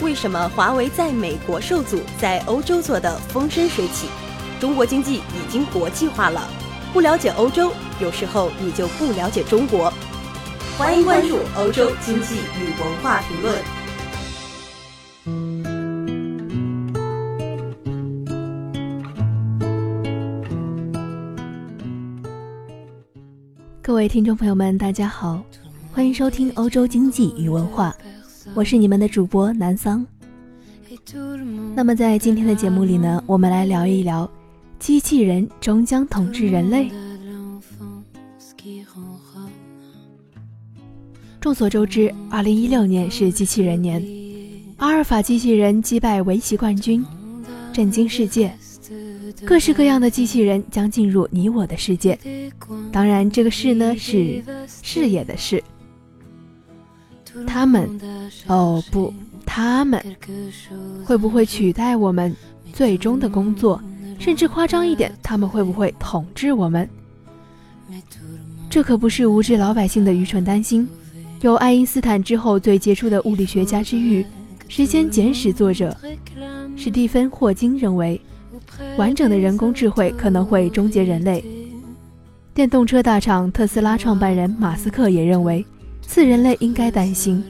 为什么华为在美国受阻，在欧洲做的风生水起？中国经济已经国际化了。不了解欧洲，有时候你就不了解中国。欢迎关注欧洲经济与文化评论。各位听众朋友们，大家好，欢迎收听欧洲经济与文化。我是你们的主播南桑。那么在今天的节目里呢，我们来聊一聊，机器人终将统治人类。众所周知，二零一六年是机器人年，阿尔法机器人击败围棋冠军，震惊世界。各式各样的机器人将进入你我的世界。当然，这个“事呢是事业的“事”。他们，哦不，他们会不会取代我们最终的工作？甚至夸张一点，他们会不会统治我们？这可不是无知老百姓的愚蠢担心。有爱因斯坦之后最杰出的物理学家之誉，《时间简史》作者史蒂芬·霍金认为，完整的人工智慧可能会终结人类。电动车大厂特斯拉创办人马斯克也认为。次人类应该担心。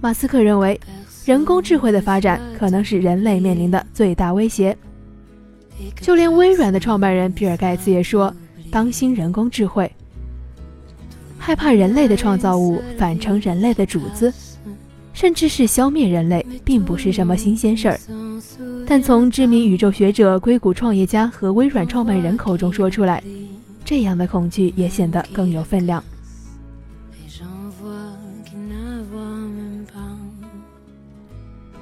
马斯克认为，人工智慧的发展可能是人类面临的最大威胁。就连微软的创办人比尔·盖茨也说：“当心人工智慧，害怕人类的创造物反成人类的主子，甚至是消灭人类，并不是什么新鲜事儿。”但从知名宇宙学者、硅谷创业家和微软创办人口中说出来，这样的恐惧也显得更有分量。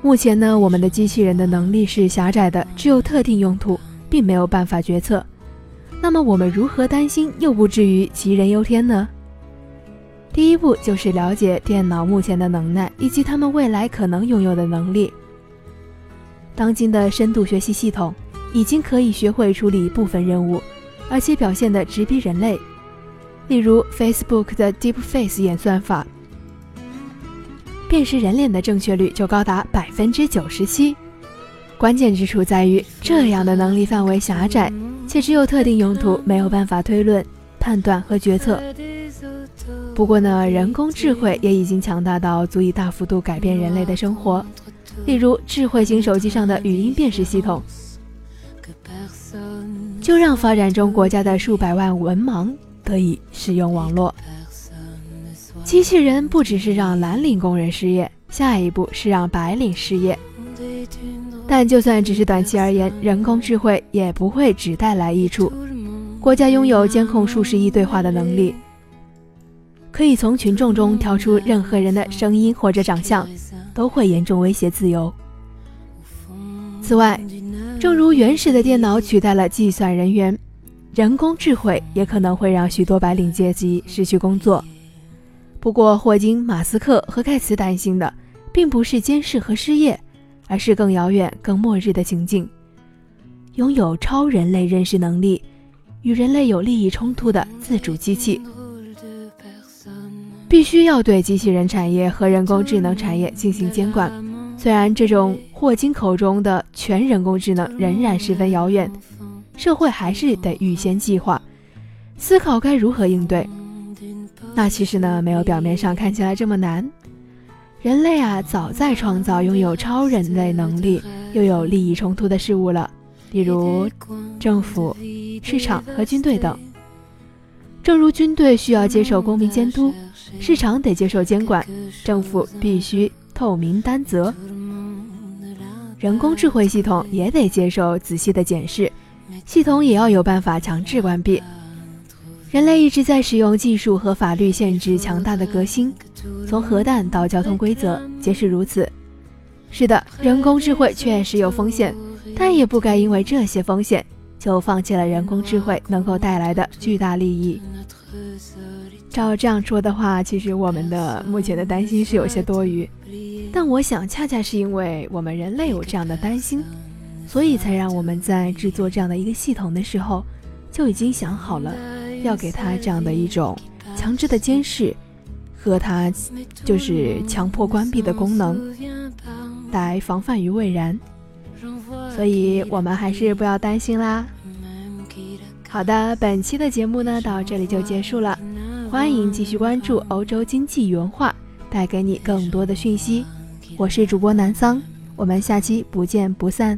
目前呢，我们的机器人的能力是狭窄的，只有特定用途，并没有办法决策。那么我们如何担心又不至于杞人忧天呢？第一步就是了解电脑目前的能耐以及他们未来可能拥有的能力。当今的深度学习系统已经可以学会处理部分任务，而且表现得直逼人类。例如 Facebook 的 DeepFace 演算法。辨识人脸的正确率就高达百分之九十七，关键之处在于这样的能力范围狭窄，且只有特定用途，没有办法推论、判断和决策。不过呢，人工智慧也已经强大到足以大幅度改变人类的生活，例如智慧型手机上的语音辨识系统，就让发展中国家的数百万文盲得以使用网络。机器人不只是让蓝领工人失业，下一步是让白领失业。但就算只是短期而言，人工智慧也不会只带来益处。国家拥有监控数十亿对话的能力，可以从群众中挑出任何人的声音或者长相，都会严重威胁自由。此外，正如原始的电脑取代了计算人员，人工智慧也可能会让许多白领阶级失去工作。不过，霍金、马斯克和盖茨担心的，并不是监视和失业，而是更遥远、更末日的情境：拥有超人类认识能力、与人类有利益冲突的自主机器。必须要对机器人产业和人工智能产业进行监管。虽然这种霍金口中的全人工智能仍然十分遥远，社会还是得预先计划，思考该如何应对。那其实呢，没有表面上看起来这么难。人类啊，早在创造拥有超人类能力又有利益冲突的事物了，比如政府、市场和军队等。正如军队需要接受公民监督，市场得接受监管，政府必须透明担责，人工智慧系统也得接受仔细的检视，系统也要有办法强制关闭。人类一直在使用技术和法律限制强大的革新，从核弹到交通规则皆是如此。是的，人工智慧确实有风险，但也不该因为这些风险就放弃了人工智慧能够带来的巨大利益。照这样说的话，其实我们的目前的担心是有些多余，但我想恰恰是因为我们人类有这样的担心，所以才让我们在制作这样的一个系统的时候就已经想好了。要给他这样的一种强制的监视，和他就是强迫关闭的功能。来防范于未然。所以，我们还是不要担心啦。好的，本期的节目呢，到这里就结束了。欢迎继续关注欧洲经济原话，带给你更多的讯息。我是主播南桑，我们下期不见不散。